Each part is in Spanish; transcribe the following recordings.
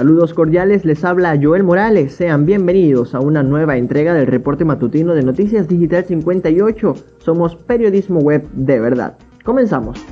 Saludos cordiales, les habla Joel Morales. Sean bienvenidos a una nueva entrega del reporte matutino de Noticias Digital 58. Somos periodismo web de verdad. Comenzamos.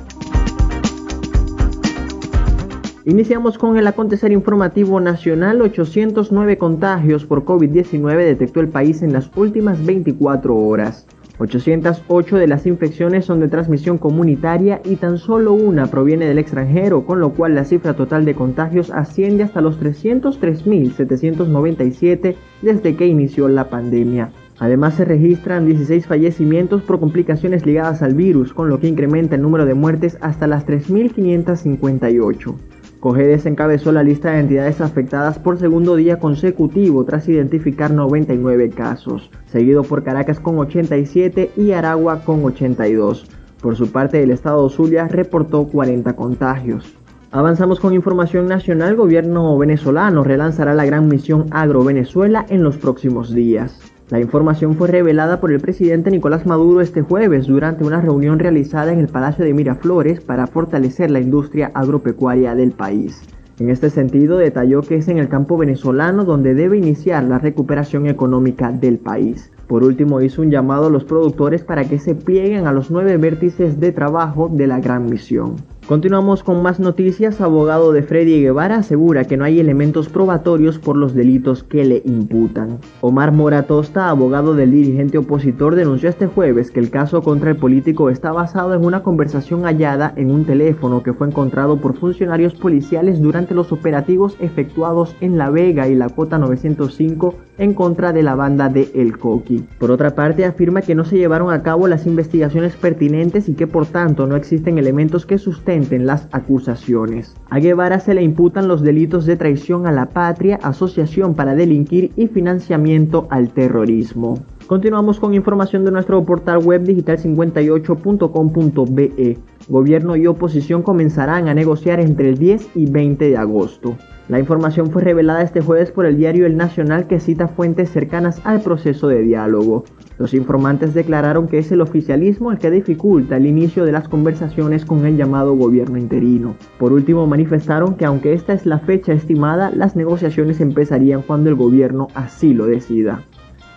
Iniciamos con el acontecer informativo nacional. 809 contagios por COVID-19 detectó el país en las últimas 24 horas. 808 de las infecciones son de transmisión comunitaria y tan solo una proviene del extranjero, con lo cual la cifra total de contagios asciende hasta los 303.797 desde que inició la pandemia. Además se registran 16 fallecimientos por complicaciones ligadas al virus, con lo que incrementa el número de muertes hasta las 3.558. Cogedes encabezó la lista de entidades afectadas por segundo día consecutivo tras identificar 99 casos, seguido por Caracas con 87 y Aragua con 82. Por su parte, el estado Zulia reportó 40 contagios. Avanzamos con información nacional. Gobierno venezolano relanzará la gran misión Agro Venezuela en los próximos días. La información fue revelada por el presidente Nicolás Maduro este jueves durante una reunión realizada en el Palacio de Miraflores para fortalecer la industria agropecuaria del país. En este sentido, detalló que es en el campo venezolano donde debe iniciar la recuperación económica del país. Por último, hizo un llamado a los productores para que se plieguen a los nueve vértices de trabajo de la gran misión. Continuamos con más noticias. Abogado de Freddy Guevara asegura que no hay elementos probatorios por los delitos que le imputan. Omar Moratosta, abogado del dirigente opositor, denunció este jueves que el caso contra el político está basado en una conversación hallada en un teléfono que fue encontrado por funcionarios policiales durante los operativos efectuados en La Vega y la Cota 905 en contra de la banda de El Coqui. Por otra parte, afirma que no se llevaron a cabo las investigaciones pertinentes y que por tanto no existen elementos que sustenten las acusaciones. A Guevara se le imputan los delitos de traición a la patria, asociación para delinquir y financiamiento al terrorismo. Continuamos con información de nuestro portal web digital58.com.be. Gobierno y oposición comenzarán a negociar entre el 10 y 20 de agosto. La información fue revelada este jueves por el diario El Nacional que cita fuentes cercanas al proceso de diálogo. Los informantes declararon que es el oficialismo el que dificulta el inicio de las conversaciones con el llamado gobierno interino. Por último, manifestaron que aunque esta es la fecha estimada, las negociaciones empezarían cuando el gobierno así lo decida.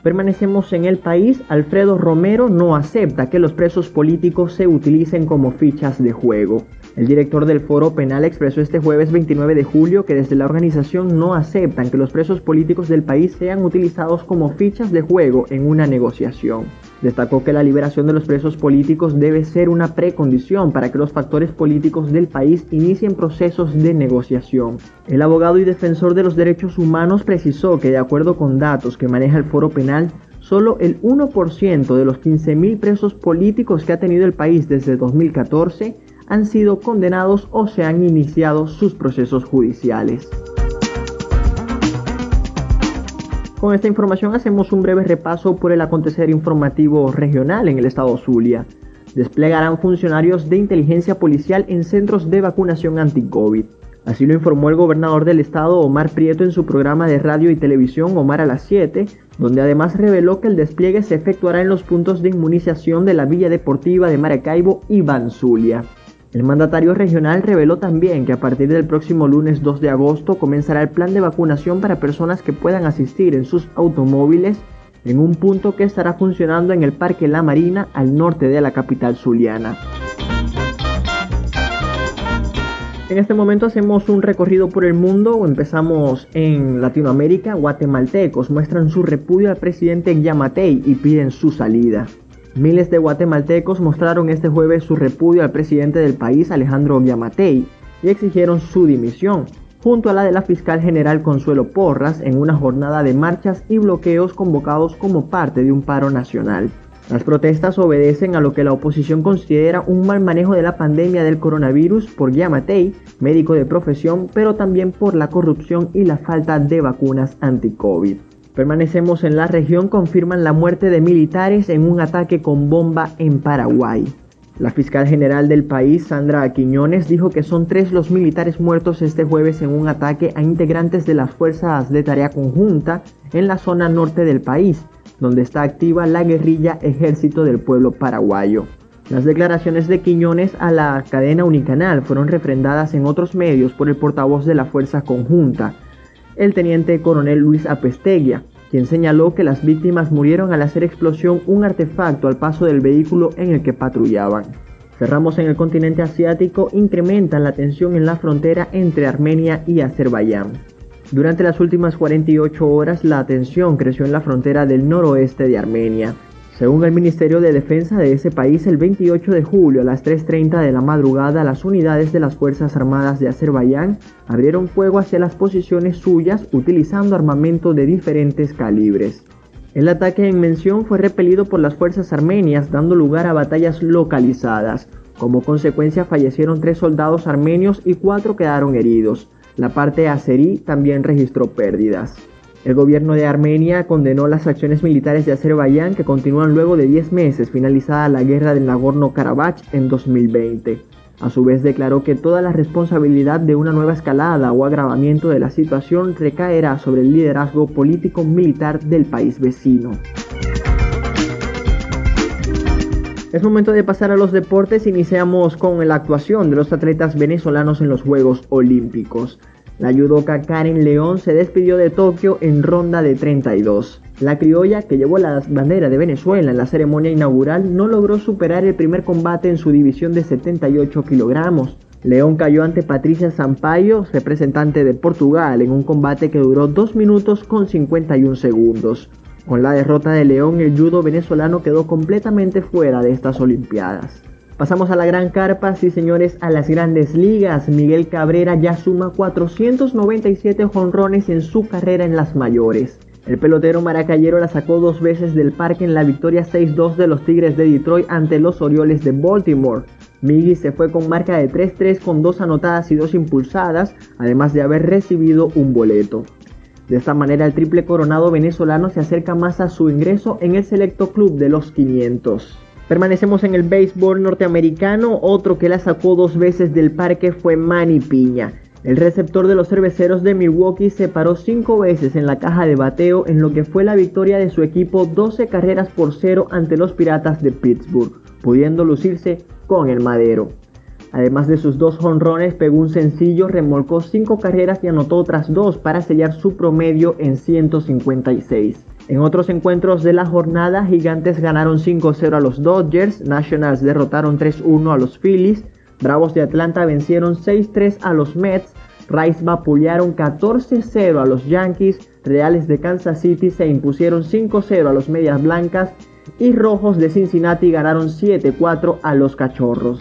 Permanecemos en el país, Alfredo Romero no acepta que los presos políticos se utilicen como fichas de juego. El director del Foro Penal expresó este jueves 29 de julio que desde la organización no aceptan que los presos políticos del país sean utilizados como fichas de juego en una negociación. Destacó que la liberación de los presos políticos debe ser una precondición para que los factores políticos del país inicien procesos de negociación. El abogado y defensor de los derechos humanos precisó que de acuerdo con datos que maneja el foro penal, solo el 1% de los 15.000 presos políticos que ha tenido el país desde 2014 han sido condenados o se han iniciado sus procesos judiciales. Con esta información hacemos un breve repaso por el acontecer informativo regional en el estado Zulia. Desplegarán funcionarios de inteligencia policial en centros de vacunación anti-COVID. Así lo informó el gobernador del estado Omar Prieto en su programa de radio y televisión Omar a las 7, donde además reveló que el despliegue se efectuará en los puntos de inmunización de la Villa Deportiva de Maracaibo y Banzulia. El mandatario regional reveló también que a partir del próximo lunes 2 de agosto comenzará el plan de vacunación para personas que puedan asistir en sus automóviles en un punto que estará funcionando en el Parque La Marina al norte de la capital zuliana. En este momento hacemos un recorrido por el mundo, empezamos en Latinoamérica, guatemaltecos muestran su repudio al presidente Yamatei y piden su salida. Miles de guatemaltecos mostraron este jueves su repudio al presidente del país, Alejandro Yamatei, y exigieron su dimisión, junto a la de la fiscal general Consuelo Porras, en una jornada de marchas y bloqueos convocados como parte de un paro nacional. Las protestas obedecen a lo que la oposición considera un mal manejo de la pandemia del coronavirus por Yamatei, médico de profesión, pero también por la corrupción y la falta de vacunas anti-COVID. Permanecemos en la región, confirman la muerte de militares en un ataque con bomba en Paraguay. La fiscal general del país, Sandra Quiñones, dijo que son tres los militares muertos este jueves en un ataque a integrantes de las fuerzas de tarea conjunta en la zona norte del país, donde está activa la guerrilla Ejército del Pueblo Paraguayo. Las declaraciones de Quiñones a la cadena Unicanal fueron refrendadas en otros medios por el portavoz de la Fuerza Conjunta, el teniente coronel Luis Apesteguia, quien señaló que las víctimas murieron al hacer explosión un artefacto al paso del vehículo en el que patrullaban. Cerramos en el continente asiático, incrementa la tensión en la frontera entre Armenia y Azerbaiyán. Durante las últimas 48 horas, la tensión creció en la frontera del noroeste de Armenia. Según el Ministerio de Defensa de ese país, el 28 de julio a las 3.30 de la madrugada, las unidades de las Fuerzas Armadas de Azerbaiyán abrieron fuego hacia las posiciones suyas utilizando armamento de diferentes calibres. El ataque en mención fue repelido por las fuerzas armenias, dando lugar a batallas localizadas. Como consecuencia fallecieron tres soldados armenios y cuatro quedaron heridos. La parte azerí también registró pérdidas. El gobierno de Armenia condenó las acciones militares de Azerbaiyán que continúan luego de 10 meses finalizada la guerra del Nagorno-Karabaj en 2020. A su vez declaró que toda la responsabilidad de una nueva escalada o agravamiento de la situación recaerá sobre el liderazgo político-militar del país vecino. Es momento de pasar a los deportes. Iniciamos con la actuación de los atletas venezolanos en los Juegos Olímpicos. La judoka Karen León se despidió de Tokio en ronda de 32. La criolla, que llevó la bandera de Venezuela en la ceremonia inaugural, no logró superar el primer combate en su división de 78 kilogramos. León cayó ante Patricia Sampaio, representante de Portugal, en un combate que duró 2 minutos con 51 segundos. Con la derrota de León, el judo venezolano quedó completamente fuera de estas Olimpiadas. Pasamos a la gran carpa, sí señores, a las grandes ligas. Miguel Cabrera ya suma 497 jonrones en su carrera en las mayores. El pelotero maracayero la sacó dos veces del parque en la victoria 6-2 de los Tigres de Detroit ante los Orioles de Baltimore. Miggy se fue con marca de 3-3 con dos anotadas y dos impulsadas, además de haber recibido un boleto. De esta manera el triple coronado venezolano se acerca más a su ingreso en el selecto club de los 500. Permanecemos en el béisbol norteamericano, otro que la sacó dos veces del parque fue Manny Piña. El receptor de los cerveceros de Milwaukee se paró cinco veces en la caja de bateo en lo que fue la victoria de su equipo 12 carreras por cero ante los Piratas de Pittsburgh, pudiendo lucirse con el madero. Además de sus dos jonrones, pegó un sencillo, remolcó cinco carreras y anotó otras dos para sellar su promedio en 156. En otros encuentros de la jornada, Gigantes ganaron 5-0 a los Dodgers, Nationals derrotaron 3-1 a los Phillies, Bravos de Atlanta vencieron 6-3 a los Mets, Rays vapulearon 14-0 a los Yankees, Reales de Kansas City se impusieron 5-0 a los Medias Blancas y Rojos de Cincinnati ganaron 7-4 a los Cachorros.